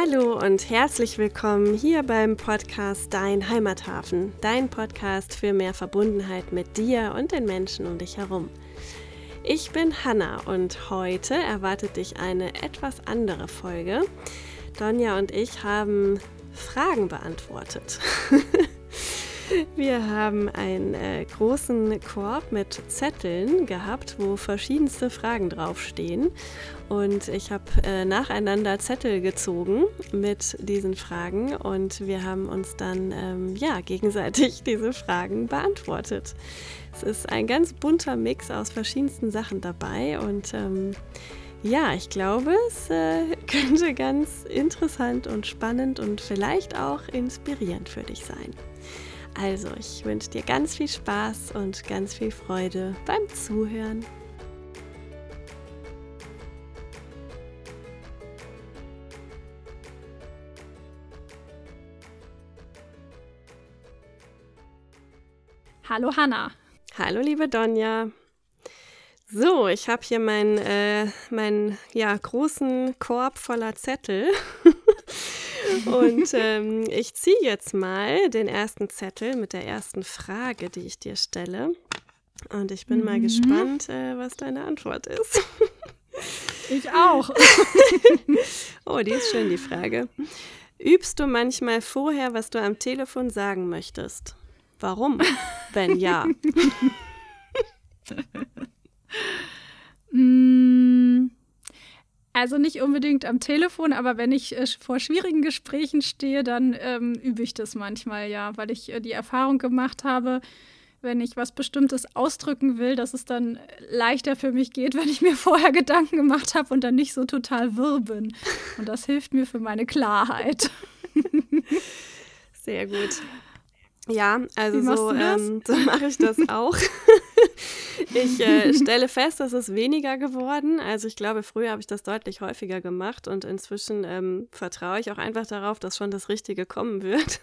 Hallo und herzlich willkommen hier beim Podcast Dein Heimathafen, dein Podcast für mehr Verbundenheit mit dir und den Menschen um dich herum. Ich bin Hanna und heute erwartet dich eine etwas andere Folge. Donja und ich haben Fragen beantwortet. Wir haben einen äh, großen Korb mit Zetteln gehabt, wo verschiedenste Fragen draufstehen. Und ich habe äh, nacheinander Zettel gezogen mit diesen Fragen und wir haben uns dann ähm, ja, gegenseitig diese Fragen beantwortet. Es ist ein ganz bunter Mix aus verschiedensten Sachen dabei und ähm, ja, ich glaube, es äh, könnte ganz interessant und spannend und vielleicht auch inspirierend für dich sein. Also, ich wünsche dir ganz viel Spaß und ganz viel Freude beim Zuhören. Hallo Hanna. Hallo liebe Donja. So, ich habe hier meinen äh, mein, ja, großen Korb voller Zettel. Und ähm, ich ziehe jetzt mal den ersten Zettel mit der ersten Frage, die ich dir stelle. Und ich bin mhm. mal gespannt, äh, was deine Antwort ist. Ich auch. oh, die ist schön, die Frage. Übst du manchmal vorher, was du am Telefon sagen möchtest? Warum? Wenn ja. mm. Also nicht unbedingt am Telefon, aber wenn ich äh, vor schwierigen Gesprächen stehe, dann ähm, übe ich das manchmal, ja, weil ich äh, die Erfahrung gemacht habe, wenn ich was Bestimmtes ausdrücken will, dass es dann leichter für mich geht, wenn ich mir vorher Gedanken gemacht habe und dann nicht so total wirr bin. Und das hilft mir für meine Klarheit. Sehr gut. Ja, also so, ähm, so mache ich das auch. ich äh, stelle fest, dass es weniger geworden. Also ich glaube, früher habe ich das deutlich häufiger gemacht und inzwischen ähm, vertraue ich auch einfach darauf, dass schon das Richtige kommen wird.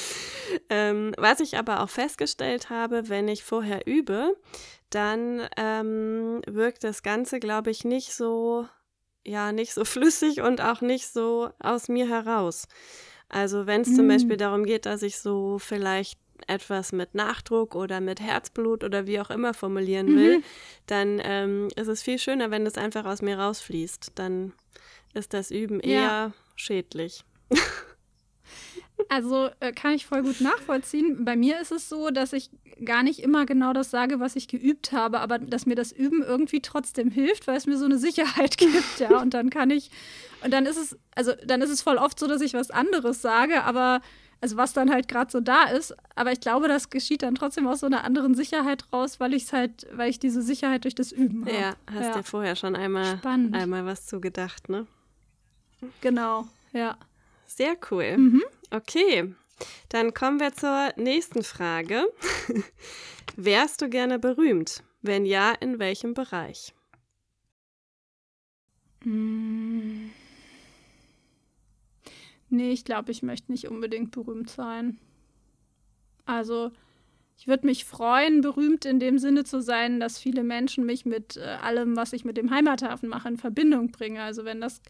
ähm, was ich aber auch festgestellt habe, wenn ich vorher übe, dann ähm, wirkt das Ganze, glaube ich, nicht so, ja, nicht so flüssig und auch nicht so aus mir heraus. Also wenn es mm. zum Beispiel darum geht, dass ich so vielleicht etwas mit Nachdruck oder mit Herzblut oder wie auch immer formulieren mhm. will, dann ähm, ist es viel schöner, wenn das einfach aus mir rausfließt. Dann ist das Üben eher ja. schädlich. Also äh, kann ich voll gut nachvollziehen. Bei mir ist es so, dass ich gar nicht immer genau das sage, was ich geübt habe, aber dass mir das Üben irgendwie trotzdem hilft, weil es mir so eine Sicherheit gibt, ja. Und dann kann ich, und dann ist es, also dann ist es voll oft so, dass ich was anderes sage, aber also was dann halt gerade so da ist. Aber ich glaube, das geschieht dann trotzdem aus so einer anderen Sicherheit raus, weil ich es halt, weil ich diese Sicherheit durch das Üben habe. Ja, hast ja. dir vorher schon einmal, einmal was zugedacht, ne? Genau, ja. Sehr cool. Mhm. Okay, dann kommen wir zur nächsten Frage. Wärst du gerne berühmt? Wenn ja, in welchem Bereich? Mmh. Nee, ich glaube, ich möchte nicht unbedingt berühmt sein. Also, ich würde mich freuen, berühmt in dem Sinne zu sein, dass viele Menschen mich mit äh, allem, was ich mit dem Heimathafen mache, in Verbindung bringen. Also, wenn das,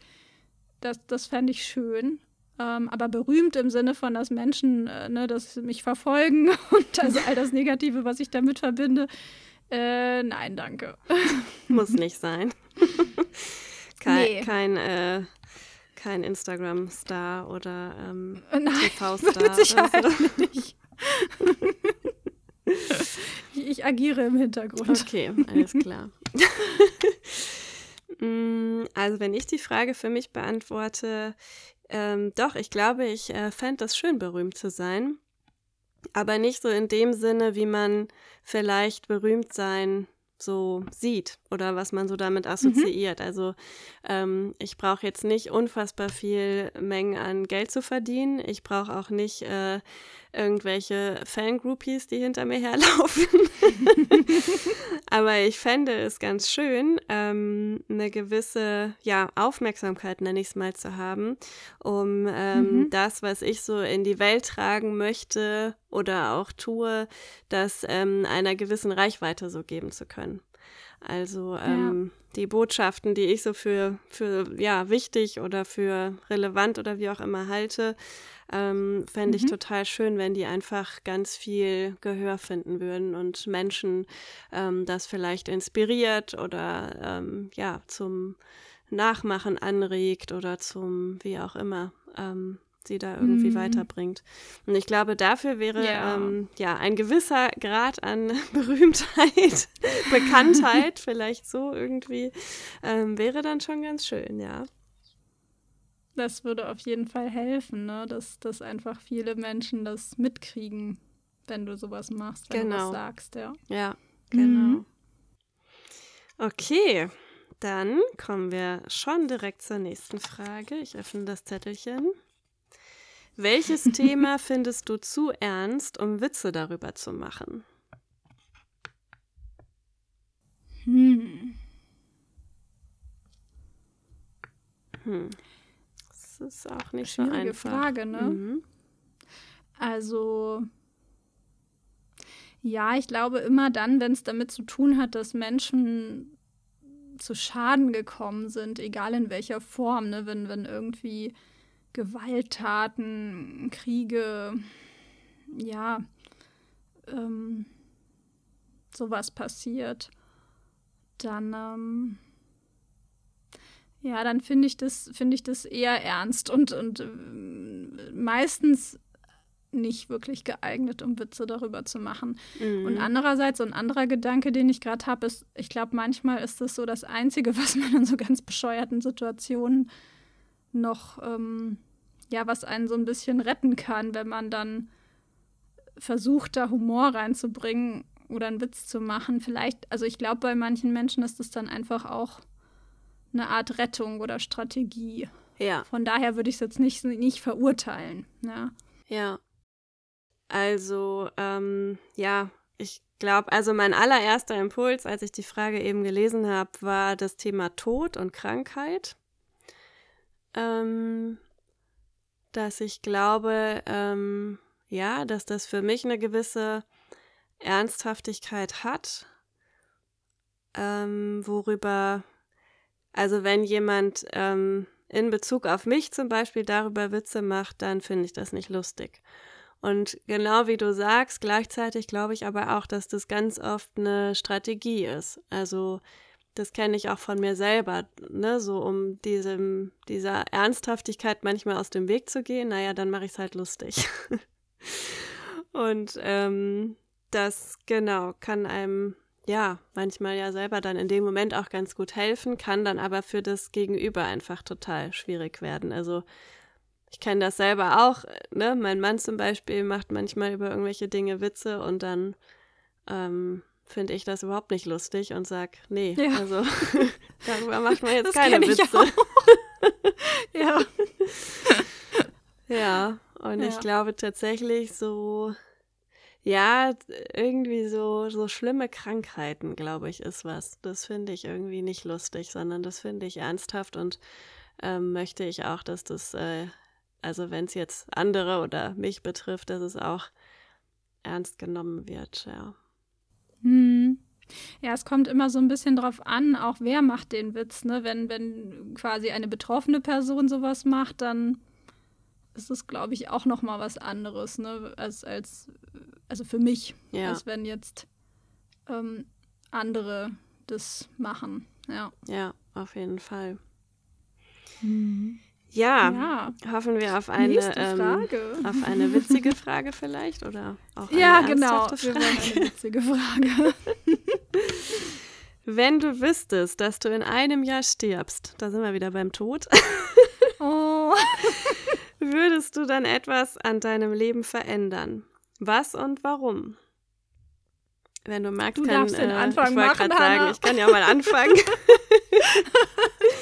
das, das fände ich schön. Ähm, aber berühmt im Sinne von, dass Menschen, äh, ne, dass mich verfolgen und also all das Negative, was ich damit verbinde. Äh, nein, danke. Muss nicht sein. kein, nee. kein äh, kein Instagram-Star oder ähm, TV-Star. Mit Sicherheit so. nicht. ich, ich agiere im Hintergrund. Okay, alles klar. Mm, also wenn ich die Frage für mich beantworte, ähm, doch, ich glaube, ich äh, fände es schön, berühmt zu sein. Aber nicht so in dem Sinne, wie man vielleicht berühmt sein so sieht oder was man so damit mhm. assoziiert. Mhm. Also ähm, ich brauche jetzt nicht unfassbar viel Mengen an Geld zu verdienen. Ich brauche auch nicht äh, irgendwelche Fangroupies, die hinter mir herlaufen. Aber ich fände es ganz schön, ähm, eine gewisse ja, Aufmerksamkeit, nenne ich es mal, zu haben, um ähm, mhm. das, was ich so in die Welt tragen möchte oder auch tue, das ähm, einer gewissen Reichweite so geben zu können. Also ähm, ja. die Botschaften, die ich so für, für ja, wichtig oder für relevant oder wie auch immer halte, ähm, fände ich mhm. total schön, wenn die einfach ganz viel Gehör finden würden und Menschen ähm, das vielleicht inspiriert oder ähm, ja zum Nachmachen anregt oder zum wie auch immer. Ähm, sie da irgendwie mhm. weiterbringt. Und ich glaube, dafür wäre ja. Ähm, ja ein gewisser Grad an Berühmtheit, Bekanntheit, vielleicht so irgendwie, ähm, wäre dann schon ganz schön, ja. Das würde auf jeden Fall helfen, ne? dass, dass einfach viele Menschen das mitkriegen, wenn du sowas machst, wenn genau. du was genau. sagst, ja. Ja, genau. Mhm. Okay, dann kommen wir schon direkt zur nächsten Frage. Ich öffne das Zettelchen. Welches Thema findest du zu ernst, um Witze darüber zu machen? Hm. Hm. Das ist auch nicht Schwierige so einfach. Frage, ne? Mhm. Also ja, ich glaube immer dann, wenn es damit zu tun hat, dass Menschen zu Schaden gekommen sind, egal in welcher Form, ne? wenn, wenn irgendwie Gewalttaten, Kriege, ja, ähm, sowas passiert, dann, ähm, ja, dann finde ich das, finde ich das eher ernst und, und äh, meistens nicht wirklich geeignet, um Witze darüber zu machen. Mhm. Und andererseits, so ein anderer Gedanke, den ich gerade habe, ist, ich glaube, manchmal ist das so das Einzige, was man in so ganz bescheuerten Situationen noch, ähm, ja, was einen so ein bisschen retten kann, wenn man dann versucht, da Humor reinzubringen oder einen Witz zu machen. Vielleicht, also ich glaube, bei manchen Menschen ist das dann einfach auch eine Art Rettung oder Strategie. Ja. Von daher würde ich es jetzt nicht, nicht verurteilen. Ja. Ja. Also, ähm, ja, ich glaube, also mein allererster Impuls, als ich die Frage eben gelesen habe, war das Thema Tod und Krankheit. Ähm, dass ich glaube, ähm, ja, dass das für mich eine gewisse Ernsthaftigkeit hat, ähm, worüber, also wenn jemand ähm, in Bezug auf mich zum Beispiel darüber Witze macht, dann finde ich das nicht lustig. Und genau wie du sagst, gleichzeitig glaube ich aber auch, dass das ganz oft eine Strategie ist. Also das kenne ich auch von mir selber, ne, so um diesem, dieser Ernsthaftigkeit manchmal aus dem Weg zu gehen, naja, dann mache ich es halt lustig. Und ähm, das, genau, kann einem, ja, manchmal ja selber dann in dem Moment auch ganz gut helfen, kann dann aber für das Gegenüber einfach total schwierig werden. Also ich kenne das selber auch, ne, mein Mann zum Beispiel macht manchmal über irgendwelche Dinge Witze und dann, ähm, finde ich das überhaupt nicht lustig und sag, nee, ja. also darüber macht man jetzt das keine Witze. ja. ja, und ja. ich glaube tatsächlich so, ja, irgendwie so, so schlimme Krankheiten, glaube ich, ist was. Das finde ich irgendwie nicht lustig, sondern das finde ich ernsthaft und ähm, möchte ich auch, dass das, äh, also wenn es jetzt andere oder mich betrifft, dass es auch ernst genommen wird, ja. Hm. Ja, es kommt immer so ein bisschen drauf an, auch wer macht den Witz, ne? Wenn, wenn quasi eine betroffene Person sowas macht, dann ist es, glaube ich, auch noch mal was anderes, ne? Als, als also für mich, ja. als wenn jetzt ähm, andere das machen. Ja. Ja, auf jeden Fall. Mhm. Ja, ja, hoffen wir auf eine, ähm, auf eine witzige Frage vielleicht oder auch eine Ja, genau. Wollen eine witzige Frage. Wenn du wüsstest, dass du in einem Jahr stirbst, da sind wir wieder beim Tod, oh. würdest du dann etwas an deinem Leben verändern? Was und warum? Wenn du magst, du kann, den äh, Anfang ich gerade sagen, ich kann ja mal anfangen.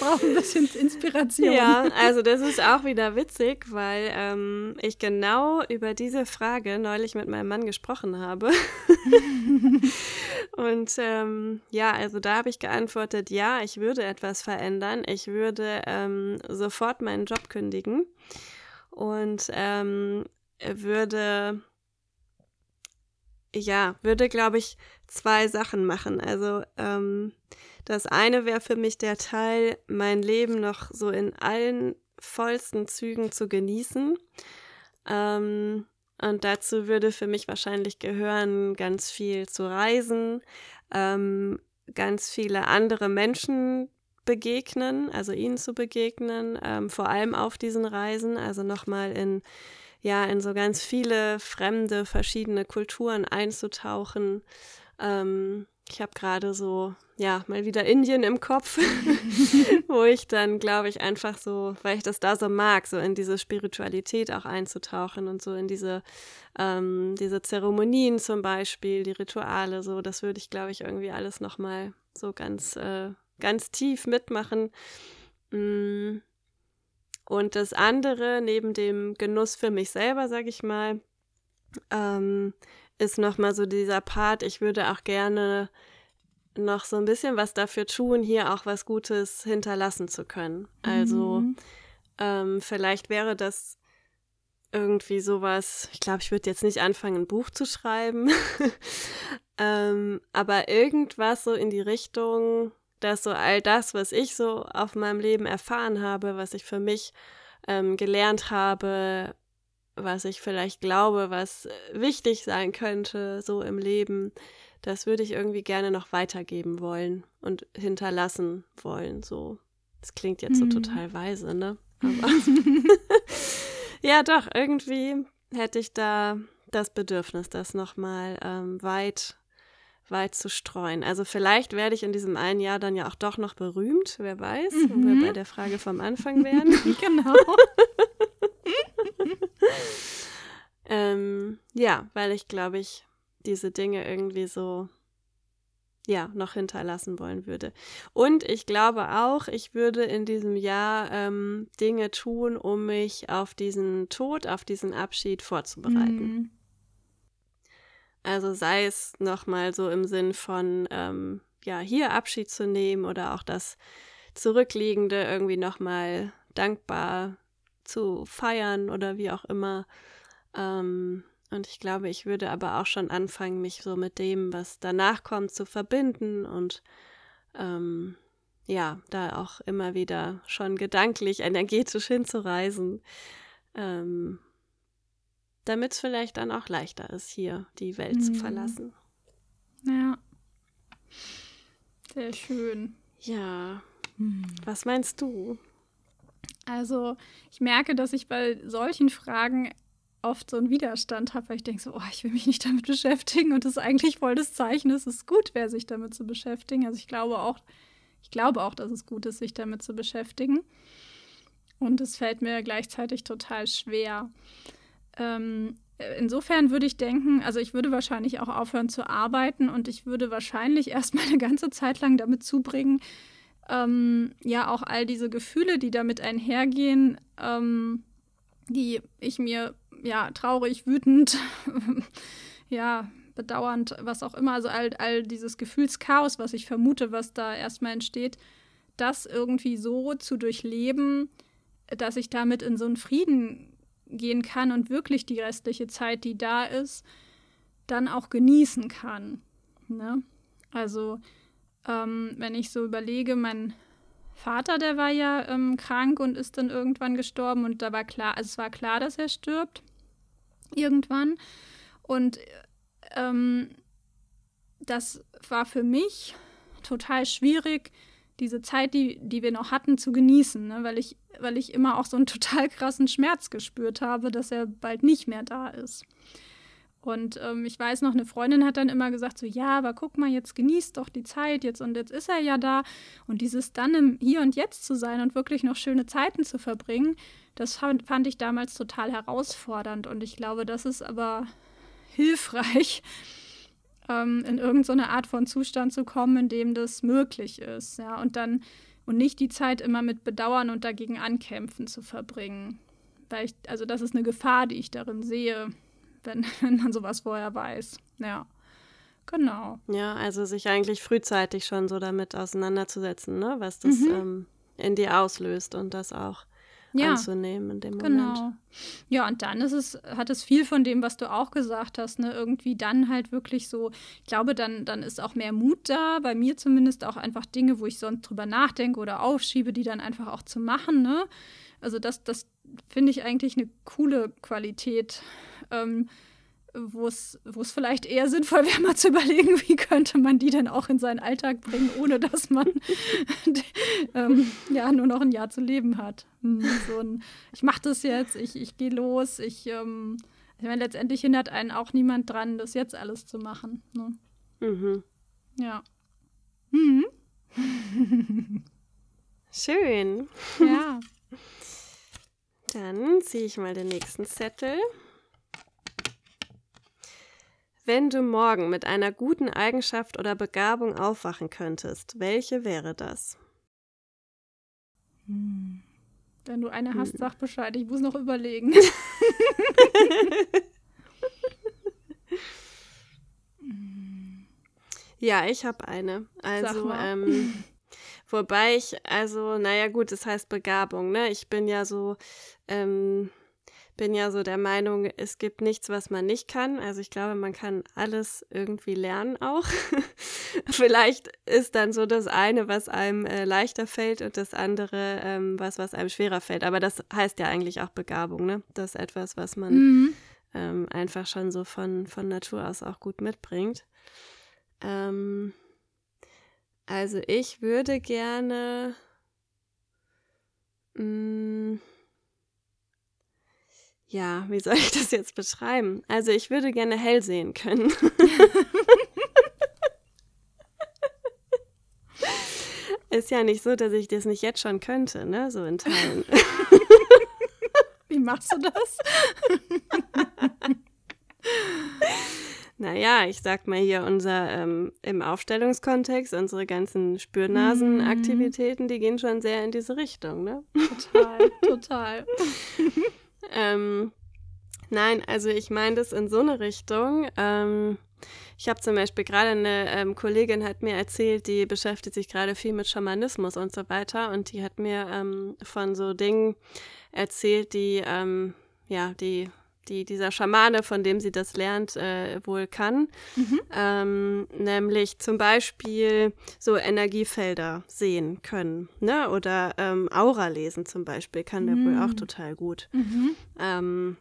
ich brauche ein bisschen Inspiration. Ja, also das ist auch wieder witzig, weil ähm, ich genau über diese Frage neulich mit meinem Mann gesprochen habe. Und ähm, ja, also da habe ich geantwortet, ja, ich würde etwas verändern. Ich würde ähm, sofort meinen Job kündigen und ähm, würde ja, würde, glaube ich, zwei Sachen machen. Also ähm, das eine wäre für mich der Teil, mein Leben noch so in allen vollsten Zügen zu genießen. Ähm, und dazu würde für mich wahrscheinlich gehören, ganz viel zu reisen, ähm, ganz viele andere Menschen begegnen, also ihnen zu begegnen, ähm, vor allem auf diesen Reisen, also nochmal in ja in so ganz viele fremde, verschiedene Kulturen einzutauchen. Ähm, ich habe gerade so, ja, mal wieder Indien im Kopf, wo ich dann, glaube ich, einfach so, weil ich das da so mag, so in diese Spiritualität auch einzutauchen und so in diese, ähm, diese Zeremonien zum Beispiel, die Rituale, so, das würde ich, glaube ich, irgendwie alles nochmal so ganz, äh, ganz tief mitmachen. Mm. Und das andere, neben dem Genuss für mich selber, sage ich mal, ähm, ist nochmal so dieser Part, ich würde auch gerne noch so ein bisschen was dafür tun, hier auch was Gutes hinterlassen zu können. Also mhm. ähm, vielleicht wäre das irgendwie sowas, ich glaube, ich würde jetzt nicht anfangen, ein Buch zu schreiben, ähm, aber irgendwas so in die Richtung, dass so all das, was ich so auf meinem Leben erfahren habe, was ich für mich ähm, gelernt habe, was ich vielleicht glaube, was wichtig sein könnte, so im Leben, das würde ich irgendwie gerne noch weitergeben wollen und hinterlassen wollen. So, das klingt jetzt so hm. total weise, ne? Aber ja, doch, irgendwie hätte ich da das Bedürfnis, das nochmal ähm, weit weit zu streuen. Also vielleicht werde ich in diesem einen Jahr dann ja auch doch noch berühmt, wer weiß, mhm. wo wir mhm. bei der Frage vom Anfang wären. genau. ähm, ja, weil ich glaube ich diese Dinge irgendwie so ja, noch hinterlassen wollen würde. Und ich glaube auch, ich würde in diesem Jahr ähm, Dinge tun, um mich auf diesen Tod, auf diesen Abschied vorzubereiten. Mhm. Also sei es nochmal so im Sinn von, ähm, ja, hier Abschied zu nehmen oder auch das Zurückliegende irgendwie nochmal dankbar zu feiern oder wie auch immer. Ähm, und ich glaube, ich würde aber auch schon anfangen, mich so mit dem, was danach kommt, zu verbinden und ähm, ja, da auch immer wieder schon gedanklich, energetisch hinzureisen. Ähm, damit es vielleicht dann auch leichter ist, hier die Welt mhm. zu verlassen. Ja. Sehr schön. Ja. Mhm. Was meinst du? Also, ich merke, dass ich bei solchen Fragen oft so einen Widerstand habe, weil ich denke so, oh, ich will mich nicht damit beschäftigen und das ist eigentlich voll das Zeichen, es ist gut, wer sich damit zu beschäftigen. Also ich glaube auch, ich glaube auch, dass es gut ist, sich damit zu beschäftigen. Und es fällt mir gleichzeitig total schwer. Ähm, insofern würde ich denken, also ich würde wahrscheinlich auch aufhören zu arbeiten und ich würde wahrscheinlich erstmal eine ganze Zeit lang damit zubringen, ähm, ja auch all diese Gefühle, die damit einhergehen, ähm, die ich mir ja traurig, wütend, ja bedauernd, was auch immer, also all, all dieses Gefühlschaos, was ich vermute, was da erstmal entsteht, das irgendwie so zu durchleben, dass ich damit in so einen Frieden gehen kann und wirklich die restliche Zeit, die da ist, dann auch genießen kann. Ne? Also ähm, wenn ich so überlege, mein Vater, der war ja ähm, krank und ist dann irgendwann gestorben und da war klar, also es war klar, dass er stirbt irgendwann und ähm, das war für mich total schwierig, diese Zeit, die, die wir noch hatten, zu genießen, ne? weil, ich, weil ich immer auch so einen total krassen Schmerz gespürt habe, dass er bald nicht mehr da ist. Und ähm, ich weiß noch, eine Freundin hat dann immer gesagt, so ja, aber guck mal, jetzt genießt doch die Zeit jetzt und jetzt ist er ja da. Und dieses dann im Hier und Jetzt zu sein und wirklich noch schöne Zeiten zu verbringen, das fand, fand ich damals total herausfordernd. Und ich glaube, das ist aber hilfreich, ähm, in irgendeine Art von Zustand zu kommen, in dem das möglich ist. Ja, und dann und nicht die Zeit immer mit Bedauern und dagegen ankämpfen zu verbringen. Weil ich, also das ist eine Gefahr, die ich darin sehe, wenn, wenn man sowas vorher weiß. Ja. Genau. Ja, also sich eigentlich frühzeitig schon so damit auseinanderzusetzen, ne? was das mhm. ähm, in dir auslöst und das auch ja, anzunehmen in dem Moment. Genau. Ja, und dann ist es, hat es viel von dem, was du auch gesagt hast, ne? Irgendwie dann halt wirklich so, ich glaube, dann, dann ist auch mehr Mut da, bei mir zumindest auch einfach Dinge, wo ich sonst drüber nachdenke oder aufschiebe, die dann einfach auch zu machen, ne? Also das, das finde ich eigentlich eine coole Qualität. Ähm, wo es vielleicht eher sinnvoll wäre, mal zu überlegen, wie könnte man die denn auch in seinen Alltag bringen, ohne dass man ähm, ja nur noch ein Jahr zu leben hat. Hm, so ein, ich mache das jetzt, ich, ich gehe los, ich, ähm, ich meine, letztendlich hindert einen auch niemand dran, das jetzt alles zu machen. Ne? Mhm. Ja. Mhm. Schön. Ja. Dann ziehe ich mal den nächsten Zettel. Wenn du morgen mit einer guten Eigenschaft oder Begabung aufwachen könntest, welche wäre das? Hm. Wenn du eine hast, hm. sag Bescheid. Ich muss noch überlegen. ja, ich habe eine. Also, ähm, wobei ich, also, naja, gut, das heißt Begabung, ne? Ich bin ja so, ähm, bin ja so der Meinung, es gibt nichts, was man nicht kann. Also ich glaube, man kann alles irgendwie lernen auch. Vielleicht ist dann so das eine, was einem äh, leichter fällt und das andere, ähm, was, was einem schwerer fällt. Aber das heißt ja eigentlich auch Begabung, ne? Das ist etwas, was man mhm. ähm, einfach schon so von, von Natur aus auch gut mitbringt. Ähm, also ich würde gerne. Mh, mm, ja, wie soll ich das jetzt beschreiben? Also ich würde gerne hell sehen können. Ist ja nicht so, dass ich das nicht jetzt schon könnte, ne? So in Teilen. Wie machst du das? naja, ich sag mal hier unser ähm, im Aufstellungskontext, unsere ganzen Spürnasenaktivitäten, die gehen schon sehr in diese Richtung, ne? Total, total. Ähm, nein, also ich meine das in so eine Richtung. Ähm, ich habe zum Beispiel gerade eine ähm, Kollegin hat mir erzählt, die beschäftigt sich gerade viel mit Schamanismus und so weiter und die hat mir ähm, von so Dingen erzählt, die ähm, ja die die dieser Schamane, von dem sie das lernt, äh, wohl kann. Mhm. Ähm, nämlich zum Beispiel so Energiefelder sehen können. Ne? Oder ähm, Aura lesen zum Beispiel kann der mhm. wohl auch mhm. total gut. Mhm. Ähm,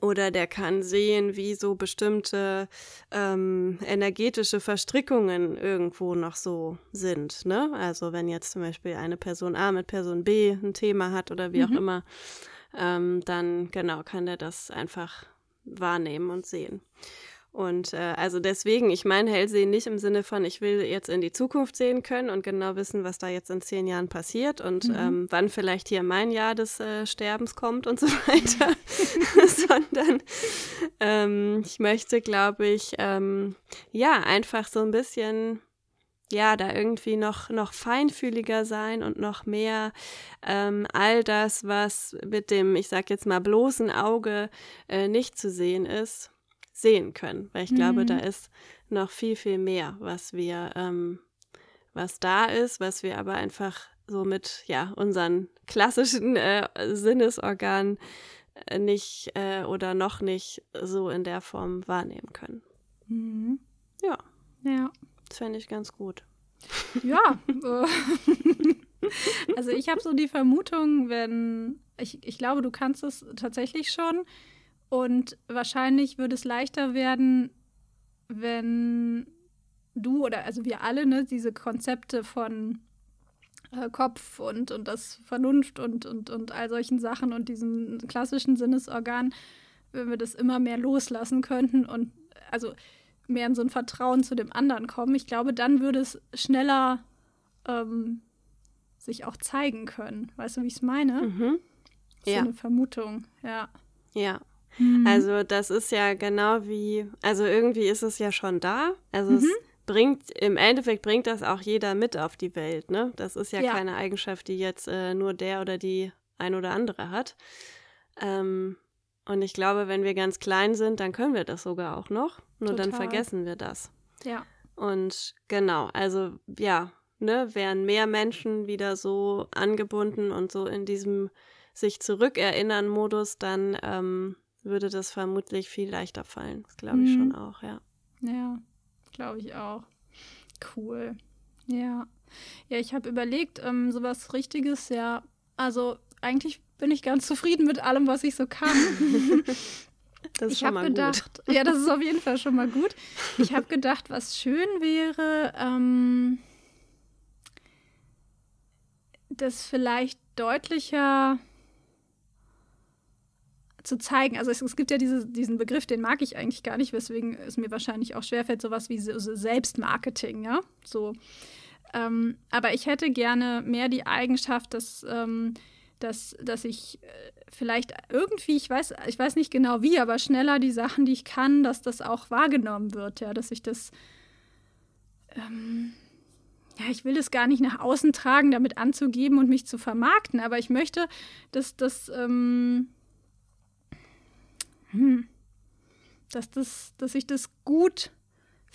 oder der kann sehen, wie so bestimmte ähm, energetische Verstrickungen irgendwo noch so sind. Ne? Also wenn jetzt zum Beispiel eine Person A mit Person B ein Thema hat oder wie auch mhm. immer ähm, dann genau kann der das einfach wahrnehmen und sehen. Und äh, also deswegen, ich meine Hellsehen nicht im Sinne von, ich will jetzt in die Zukunft sehen können und genau wissen, was da jetzt in zehn Jahren passiert und mhm. ähm, wann vielleicht hier mein Jahr des äh, Sterbens kommt und so weiter, sondern ähm, ich möchte, glaube ich, ähm, ja, einfach so ein bisschen ja, da irgendwie noch, noch feinfühliger sein und noch mehr ähm, all das, was mit dem, ich sag jetzt mal, bloßen Auge äh, nicht zu sehen ist, sehen können. Weil ich mhm. glaube, da ist noch viel, viel mehr, was wir, ähm, was da ist, was wir aber einfach so mit, ja, unseren klassischen äh, Sinnesorganen äh, nicht äh, oder noch nicht so in der Form wahrnehmen können. Mhm. Ja. Ja. Das fände ich ganz gut. Ja. Äh, also ich habe so die Vermutung, wenn, ich, ich glaube, du kannst es tatsächlich schon. Und wahrscheinlich würde es leichter werden, wenn du oder also wir alle, ne, diese Konzepte von äh, Kopf und, und das Vernunft und, und, und all solchen Sachen und diesen klassischen Sinnesorgan, wenn wir das immer mehr loslassen könnten und also mehr in so ein Vertrauen zu dem anderen kommen, ich glaube, dann würde es schneller ähm, sich auch zeigen können. Weißt du, wie ich es meine? Mhm. Ist ja. eine Vermutung, ja. Ja. Mhm. Also das ist ja genau wie, also irgendwie ist es ja schon da. Also mhm. es bringt, im Endeffekt bringt das auch jeder mit auf die Welt, ne? Das ist ja, ja. keine Eigenschaft, die jetzt äh, nur der oder die ein oder andere hat. Ähm, und ich glaube, wenn wir ganz klein sind, dann können wir das sogar auch noch. Nur Total. dann vergessen wir das. Ja. Und genau, also ja, ne, wären mehr Menschen wieder so angebunden und so in diesem sich zurückerinnern Modus, dann ähm, würde das vermutlich viel leichter fallen. Das glaube ich mhm. schon auch, ja. Ja, glaube ich auch. Cool. Ja. Ja, ich habe überlegt, ähm, sowas Richtiges, ja. Also eigentlich bin ich ganz zufrieden mit allem, was ich so kann. Das ist ich schon mal gedacht, gut. Ja, das ist auf jeden Fall schon mal gut. Ich habe gedacht, was schön wäre, ähm, das vielleicht deutlicher zu zeigen. Also es, es gibt ja diese, diesen Begriff, den mag ich eigentlich gar nicht, weswegen es mir wahrscheinlich auch schwerfällt, sowas wie so, Selbstmarketing, ja. So. Ähm, aber ich hätte gerne mehr die Eigenschaft, dass, ähm, dass, dass ich äh, vielleicht irgendwie, ich weiß, ich weiß nicht genau wie, aber schneller die Sachen, die ich kann, dass das auch wahrgenommen wird, ja, dass ich das ähm, ja, ich will das gar nicht nach außen tragen, damit anzugeben und mich zu vermarkten, aber ich möchte, dass das, ähm, hm, dass das, dass ich das gut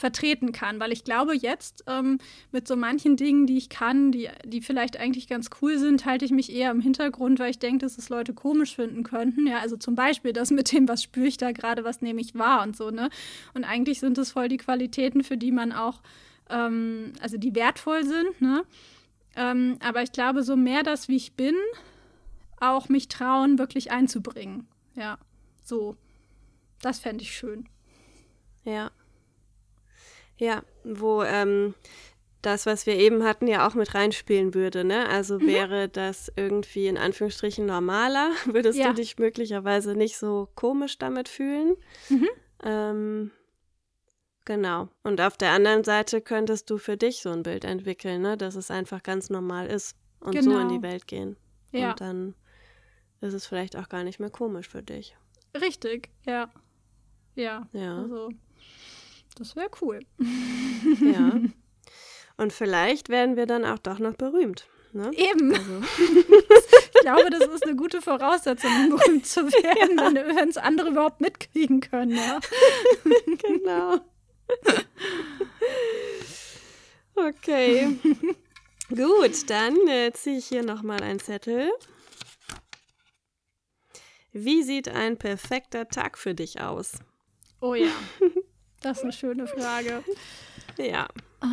vertreten kann, weil ich glaube, jetzt ähm, mit so manchen Dingen, die ich kann, die, die vielleicht eigentlich ganz cool sind, halte ich mich eher im Hintergrund, weil ich denke, dass es Leute komisch finden könnten. Ja, also zum Beispiel das mit dem, was spüre ich da gerade, was nehme ich wahr und so, ne? Und eigentlich sind es voll die Qualitäten, für die man auch ähm, also die wertvoll sind, ne? Ähm, aber ich glaube, so mehr das, wie ich bin, auch mich trauen, wirklich einzubringen. Ja, so. Das fände ich schön. Ja. Ja, wo ähm, das, was wir eben hatten, ja auch mit reinspielen würde, ne? Also mhm. wäre das irgendwie in Anführungsstrichen normaler, würdest ja. du dich möglicherweise nicht so komisch damit fühlen. Mhm. Ähm, Genau. Und auf der anderen Seite könntest du für dich so ein Bild entwickeln, ne? dass es einfach ganz normal ist und genau. so in die genau. Welt gehen. Ja. Und dann ist es vielleicht auch gar nicht mehr komisch für dich. Richtig, ja. Ja. Ja. Also, das wäre cool. Ja. Und vielleicht werden wir dann auch doch noch berühmt. Ne? Eben. Also. ich glaube, das ist eine gute Voraussetzung, um berühmt zu werden, ja. wenn es andere überhaupt mitkriegen können. Ja. genau. okay. Gut, dann äh, ziehe ich hier nochmal einen Zettel. Wie sieht ein perfekter Tag für dich aus? Oh ja, das ist eine schöne Frage. Ja,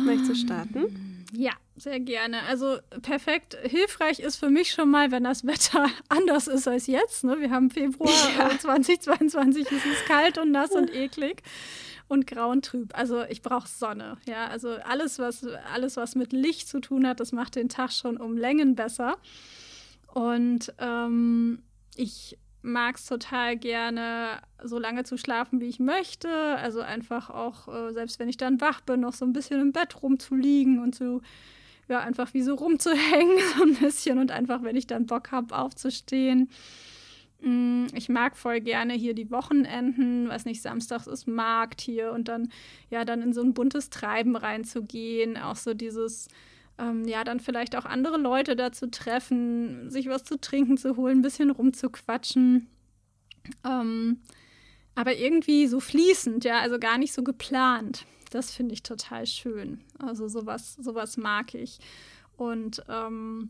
möchtest du starten? Ja, sehr gerne. Also perfekt, hilfreich ist für mich schon mal, wenn das Wetter anders ist als jetzt. Ne? Wir haben Februar ja. 2022, es ist kalt und nass und eklig und grau und trüb. Also ich brauche Sonne. Ja, also alles was, alles, was mit Licht zu tun hat, das macht den Tag schon um Längen besser. Und ähm, ich mag es total gerne, so lange zu schlafen, wie ich möchte. Also einfach auch, äh, selbst wenn ich dann wach bin, noch so ein bisschen im Bett rumzuliegen und so, ja, einfach wie so rumzuhängen, so ein bisschen und einfach, wenn ich dann Bock habe, aufzustehen. Mm, ich mag voll gerne hier die Wochenenden, weiß nicht, samstags ist Markt hier und dann, ja, dann in so ein buntes Treiben reinzugehen, auch so dieses, ähm, ja, dann vielleicht auch andere Leute da zu treffen, sich was zu trinken zu holen, ein bisschen rumzuquatschen. Ähm, aber irgendwie so fließend, ja, also gar nicht so geplant. Das finde ich total schön. Also sowas, sowas mag ich. Und ähm,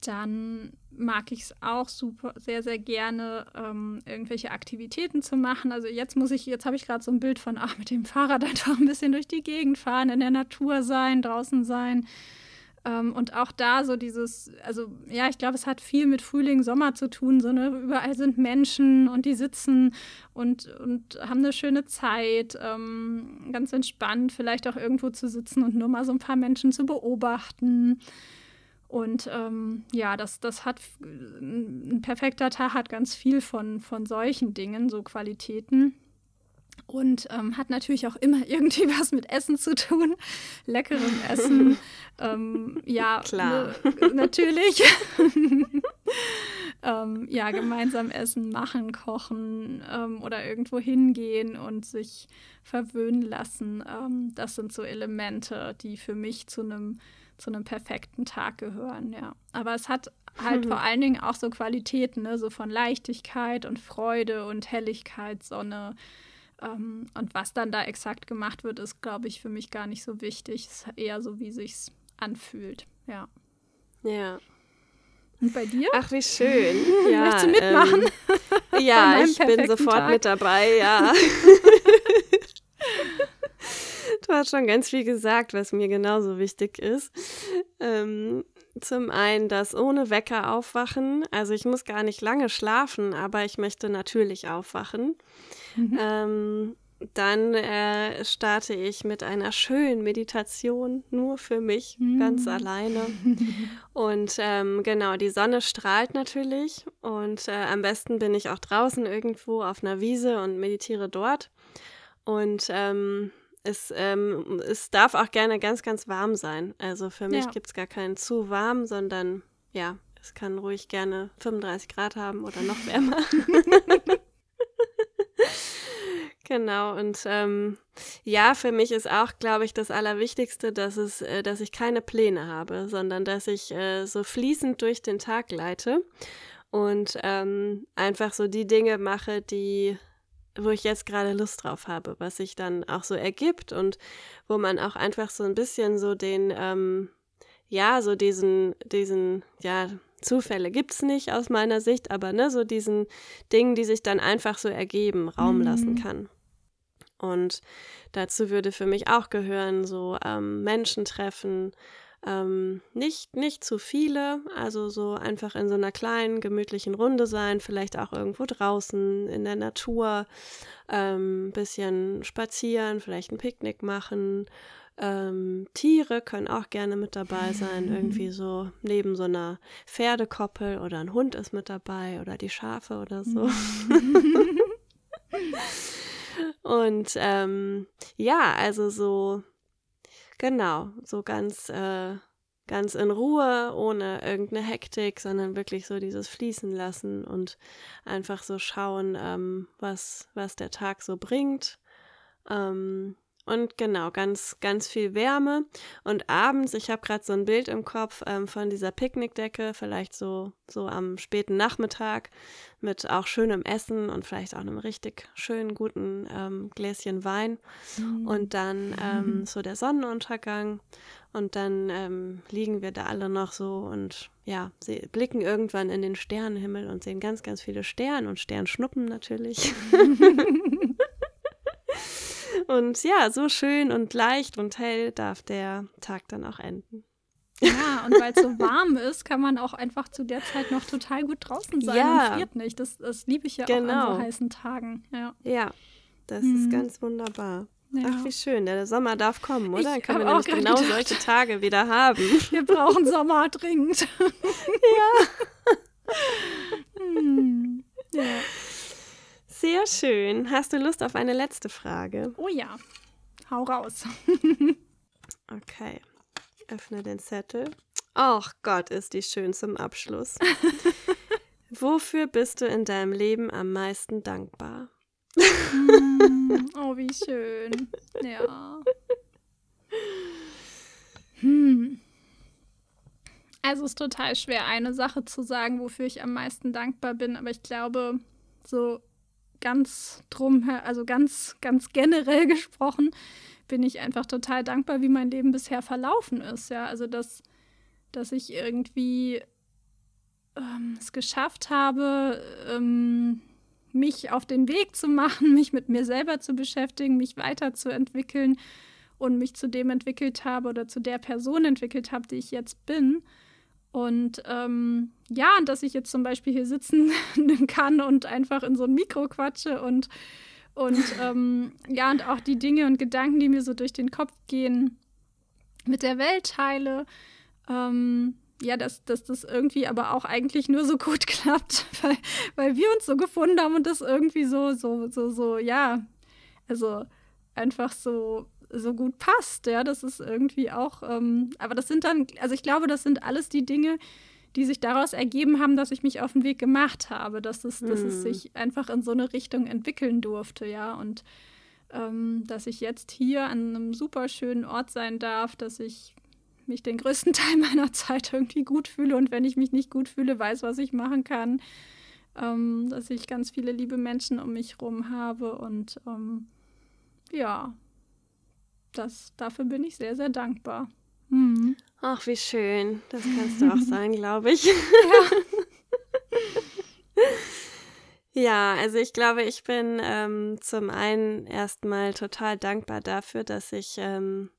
dann mag ich es auch super, sehr, sehr gerne, ähm, irgendwelche Aktivitäten zu machen. Also jetzt muss ich, jetzt habe ich gerade so ein Bild von, ach, mit dem Fahrrad einfach ein bisschen durch die Gegend fahren, in der Natur sein, draußen sein. Ähm, und auch da so dieses, also ja, ich glaube, es hat viel mit Frühling, Sommer zu tun. So, ne? Überall sind Menschen und die sitzen und, und haben eine schöne Zeit, ähm, ganz entspannt, vielleicht auch irgendwo zu sitzen und nur mal so ein paar Menschen zu beobachten. Und ähm, ja, das, das hat ein perfekter Tag hat ganz viel von, von solchen Dingen, so Qualitäten. Und ähm, hat natürlich auch immer irgendwie was mit Essen zu tun. Leckerem Essen. ähm, ja, klar. Ne, natürlich. ähm, ja, gemeinsam essen, machen, kochen ähm, oder irgendwo hingehen und sich verwöhnen lassen. Ähm, das sind so Elemente, die für mich zu einem zu einem perfekten Tag gehören, ja. Aber es hat halt mhm. vor allen Dingen auch so Qualitäten, ne? so von Leichtigkeit und Freude und Helligkeit, Sonne. Ähm, und was dann da exakt gemacht wird, ist, glaube ich, für mich gar nicht so wichtig. Es ist eher so, wie sich's anfühlt, ja. Ja. Und bei dir? Ach, wie schön. Ja, Möchtest du mitmachen? Ähm, ja, ich bin sofort Tag. mit dabei, ja. du hast schon ganz viel gesagt, was mir genauso wichtig ist. Ähm, zum einen das ohne Wecker aufwachen. Also ich muss gar nicht lange schlafen, aber ich möchte natürlich aufwachen. Mhm. Ähm, dann äh, starte ich mit einer schönen Meditation, nur für mich, mhm. ganz alleine. Und ähm, genau, die Sonne strahlt natürlich. Und äh, am besten bin ich auch draußen irgendwo auf einer Wiese und meditiere dort. Und ähm, es, ähm, es darf auch gerne ganz, ganz warm sein. Also für mich ja. gibt es gar keinen zu warm, sondern ja, es kann ruhig gerne 35 Grad haben oder noch wärmer. Genau, und ähm, ja, für mich ist auch, glaube ich, das Allerwichtigste, dass es, äh, dass ich keine Pläne habe, sondern dass ich äh, so fließend durch den Tag leite und ähm, einfach so die Dinge mache, die, wo ich jetzt gerade Lust drauf habe, was sich dann auch so ergibt und wo man auch einfach so ein bisschen so den, ähm, ja, so diesen, diesen, ja, Zufälle gibt es nicht aus meiner Sicht, aber ne, so diesen Dingen, die sich dann einfach so ergeben, Raum mhm. lassen kann. Und dazu würde für mich auch gehören, so ähm, Menschen treffen, ähm, nicht, nicht zu viele, also so einfach in so einer kleinen, gemütlichen Runde sein, vielleicht auch irgendwo draußen in der Natur, ein ähm, bisschen spazieren, vielleicht ein Picknick machen. Ähm, Tiere können auch gerne mit dabei sein, irgendwie so neben so einer Pferdekoppel oder ein Hund ist mit dabei oder die Schafe oder so. Und ähm, ja, also so, genau, so ganz, äh, ganz in Ruhe, ohne irgendeine Hektik, sondern wirklich so dieses Fließen lassen und einfach so schauen, ähm, was, was der Tag so bringt. Ähm, und genau, ganz, ganz viel Wärme. Und abends, ich habe gerade so ein Bild im Kopf ähm, von dieser Picknickdecke, vielleicht so, so am späten Nachmittag mit auch schönem Essen und vielleicht auch einem richtig schönen, guten ähm, Gläschen Wein. Mhm. Und dann ähm, so der Sonnenuntergang. Und dann ähm, liegen wir da alle noch so und ja, sie blicken irgendwann in den Sternenhimmel und sehen ganz, ganz viele Sterne und Sternschnuppen natürlich. Und ja, so schön und leicht und hell darf der Tag dann auch enden. Ja, und weil es so warm ist, kann man auch einfach zu der Zeit noch total gut draußen sein ja. und friert nicht. Das, das liebe ich ja genau. auch an so genau. heißen Tagen. Ja, ja das mhm. ist ganz wunderbar. Ja. Ach, wie schön. Der Sommer darf kommen, oder? Dann können wir nämlich genau gedacht. solche Tage wieder haben. Wir brauchen Sommer dringend. ja. hm. Ja. Sehr schön. Hast du Lust auf eine letzte Frage? Oh ja. Hau raus. okay. Öffne den Zettel. Ach Gott, ist die schön zum Abschluss. Wofür bist du in deinem Leben am meisten dankbar? mm, oh, wie schön. Ja. Hm. Also es ist total schwer, eine Sache zu sagen, wofür ich am meisten dankbar bin, aber ich glaube, so ganz drum, also ganz, ganz generell gesprochen, bin ich einfach total dankbar, wie mein Leben bisher verlaufen ist. Ja, also dass, dass ich irgendwie ähm, es geschafft habe, ähm, mich auf den Weg zu machen, mich mit mir selber zu beschäftigen, mich weiterzuentwickeln und mich zu dem entwickelt habe oder zu der Person entwickelt habe, die ich jetzt bin. Und ähm, ja, und dass ich jetzt zum Beispiel hier sitzen kann und einfach in so ein Mikro quatsche und, und ähm, ja, und auch die Dinge und Gedanken, die mir so durch den Kopf gehen, mit der Welt teile. Ähm, ja, dass, dass das irgendwie aber auch eigentlich nur so gut klappt, weil, weil wir uns so gefunden haben und das irgendwie so, so, so, so, ja, also einfach so so gut passt. Ja, das ist irgendwie auch, ähm, aber das sind dann, also ich glaube, das sind alles die Dinge, die sich daraus ergeben haben, dass ich mich auf den Weg gemacht habe, dass es, hm. dass es hm. sich einfach in so eine Richtung entwickeln durfte, ja. Und ähm, dass ich jetzt hier an einem super schönen Ort sein darf, dass ich mich den größten Teil meiner Zeit irgendwie gut fühle und wenn ich mich nicht gut fühle, weiß, was ich machen kann. Ähm, dass ich ganz viele liebe Menschen um mich herum habe und ähm, ja, das, dafür bin ich sehr, sehr dankbar. Mhm. Ach, wie schön. Das kannst du auch sein, glaube ich. Ja. Ja, also ich glaube, ich bin ähm, zum einen erstmal total dankbar dafür, dass ich ähm,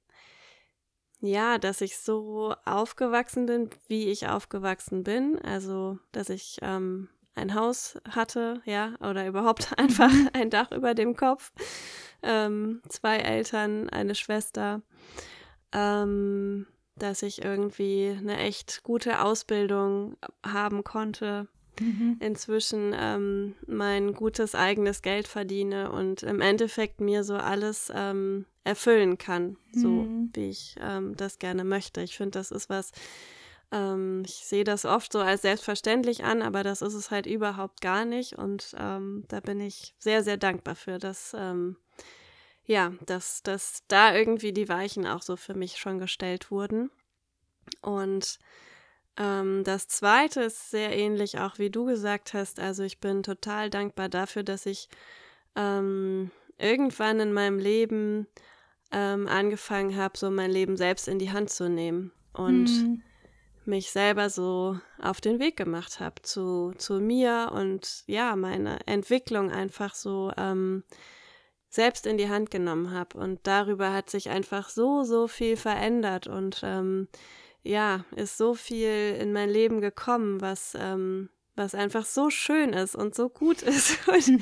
ja, dass ich so aufgewachsen bin, wie ich aufgewachsen bin. Also, dass ich ähm, ein Haus hatte, ja, oder überhaupt einfach ein Dach über dem Kopf. Ähm, zwei Eltern, eine Schwester. Ähm, dass ich irgendwie eine echt gute Ausbildung haben konnte mhm. inzwischen ähm, mein gutes eigenes Geld verdiene und im Endeffekt mir so alles ähm, erfüllen kann, so mhm. wie ich ähm, das gerne möchte. Ich finde, das ist was, ähm, ich sehe das oft so als selbstverständlich an, aber das ist es halt überhaupt gar nicht und ähm, da bin ich sehr, sehr dankbar für, dass ähm, ja, dass, dass da irgendwie die Weichen auch so für mich schon gestellt wurden. Und ähm, das zweite ist sehr ähnlich, auch wie du gesagt hast. Also ich bin total dankbar dafür, dass ich ähm, irgendwann in meinem Leben ähm, angefangen habe, so mein Leben selbst in die Hand zu nehmen und mhm. mich selber so auf den Weg gemacht habe zu, zu mir und ja, meine Entwicklung einfach so ähm, selbst in die Hand genommen habe. Und darüber hat sich einfach so, so viel verändert und ähm, ja, ist so viel in mein Leben gekommen, was, ähm, was einfach so schön ist und so gut ist. Und,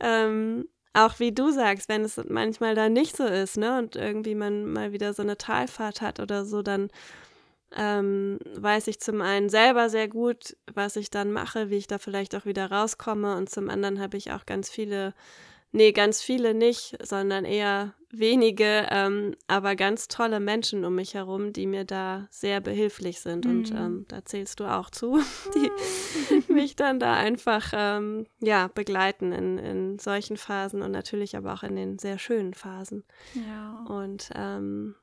ähm, auch wie du sagst, wenn es manchmal dann nicht so ist, ne, und irgendwie man mal wieder so eine Talfahrt hat oder so, dann ähm, weiß ich zum einen selber sehr gut, was ich dann mache, wie ich da vielleicht auch wieder rauskomme und zum anderen habe ich auch ganz viele Nee, ganz viele nicht, sondern eher wenige, ähm, aber ganz tolle Menschen um mich herum, die mir da sehr behilflich sind. Mhm. Und ähm, da zählst du auch zu, die mich dann da einfach ähm, ja, begleiten in, in solchen Phasen und natürlich aber auch in den sehr schönen Phasen. Ja. Und ähm,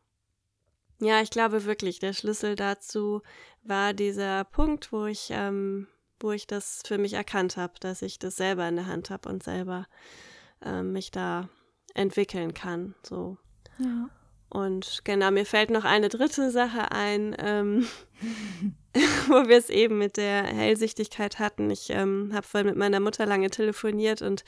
ja, ich glaube wirklich, der Schlüssel dazu war dieser Punkt, wo ich, ähm, wo ich das für mich erkannt habe, dass ich das selber in der Hand habe und selber äh, mich da entwickeln kann. So. Ja. Und genau, mir fällt noch eine dritte Sache ein, ähm, wo wir es eben mit der Hellsichtigkeit hatten. Ich ähm, habe vorhin mit meiner Mutter lange telefoniert und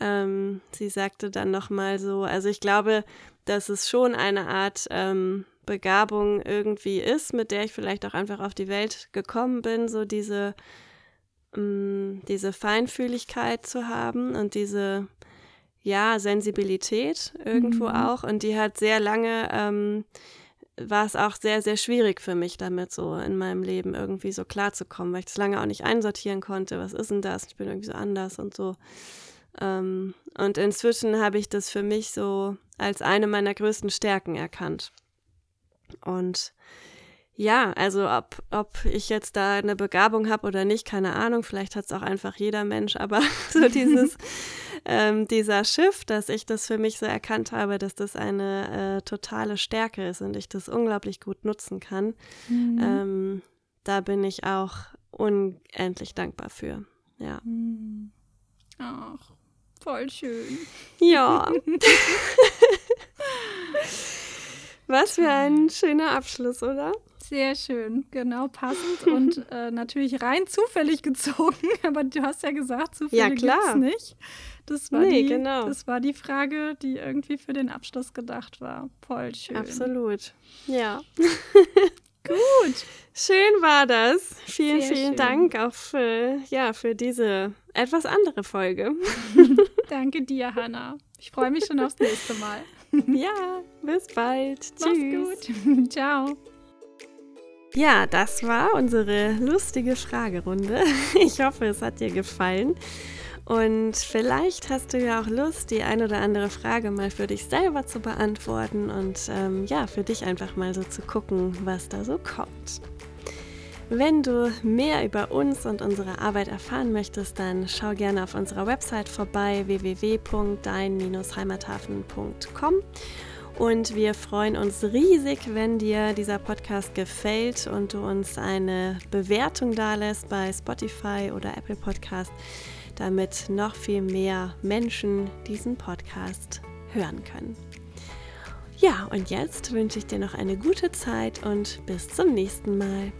ähm, sie sagte dann nochmal so, also ich glaube, dass es schon eine Art ähm, Begabung irgendwie ist, mit der ich vielleicht auch einfach auf die Welt gekommen bin, so diese, ähm, diese Feinfühligkeit zu haben und diese ja, Sensibilität irgendwo mhm. auch. Und die hat sehr lange, ähm, war es auch sehr, sehr schwierig für mich damit so in meinem Leben irgendwie so klarzukommen, weil ich das lange auch nicht einsortieren konnte. Was ist denn das? Ich bin irgendwie so anders und so. Ähm, und inzwischen habe ich das für mich so als eine meiner größten Stärken erkannt. Und ja, also ob, ob ich jetzt da eine Begabung habe oder nicht, keine Ahnung. Vielleicht hat es auch einfach jeder Mensch, aber so dieses, ähm, dieser Schiff, dass ich das für mich so erkannt habe, dass das eine äh, totale Stärke ist und ich das unglaublich gut nutzen kann, mhm. ähm, da bin ich auch unendlich dankbar für. Ja. Mhm. Ach, voll schön. Ja. Was für ein schöner Abschluss, oder? Sehr schön, genau passend und äh, natürlich rein zufällig gezogen, aber du hast ja gesagt, zufällig ja, gibt's nicht. Das war, nee, die, genau. das war die Frage, die irgendwie für den Abschluss gedacht war. Voll schön. Absolut. Ja. Gut. Schön war das. Vielen, Sehr vielen schön. Dank auch für, ja, für diese etwas andere Folge. Danke dir, Hanna. Ich freue mich schon aufs nächste Mal. ja, bis bald. Mach's Tschüss. gut. Ciao. Ja, das war unsere lustige Fragerunde. Ich hoffe, es hat dir gefallen. Und vielleicht hast du ja auch Lust, die ein oder andere Frage mal für dich selber zu beantworten und ähm, ja, für dich einfach mal so zu gucken, was da so kommt. Wenn du mehr über uns und unsere Arbeit erfahren möchtest, dann schau gerne auf unserer Website vorbei www.dein-heimathafen.com und wir freuen uns riesig, wenn dir dieser Podcast gefällt und du uns eine Bewertung dalässt bei Spotify oder Apple Podcast, damit noch viel mehr Menschen diesen Podcast hören können. Ja, und jetzt wünsche ich dir noch eine gute Zeit und bis zum nächsten Mal.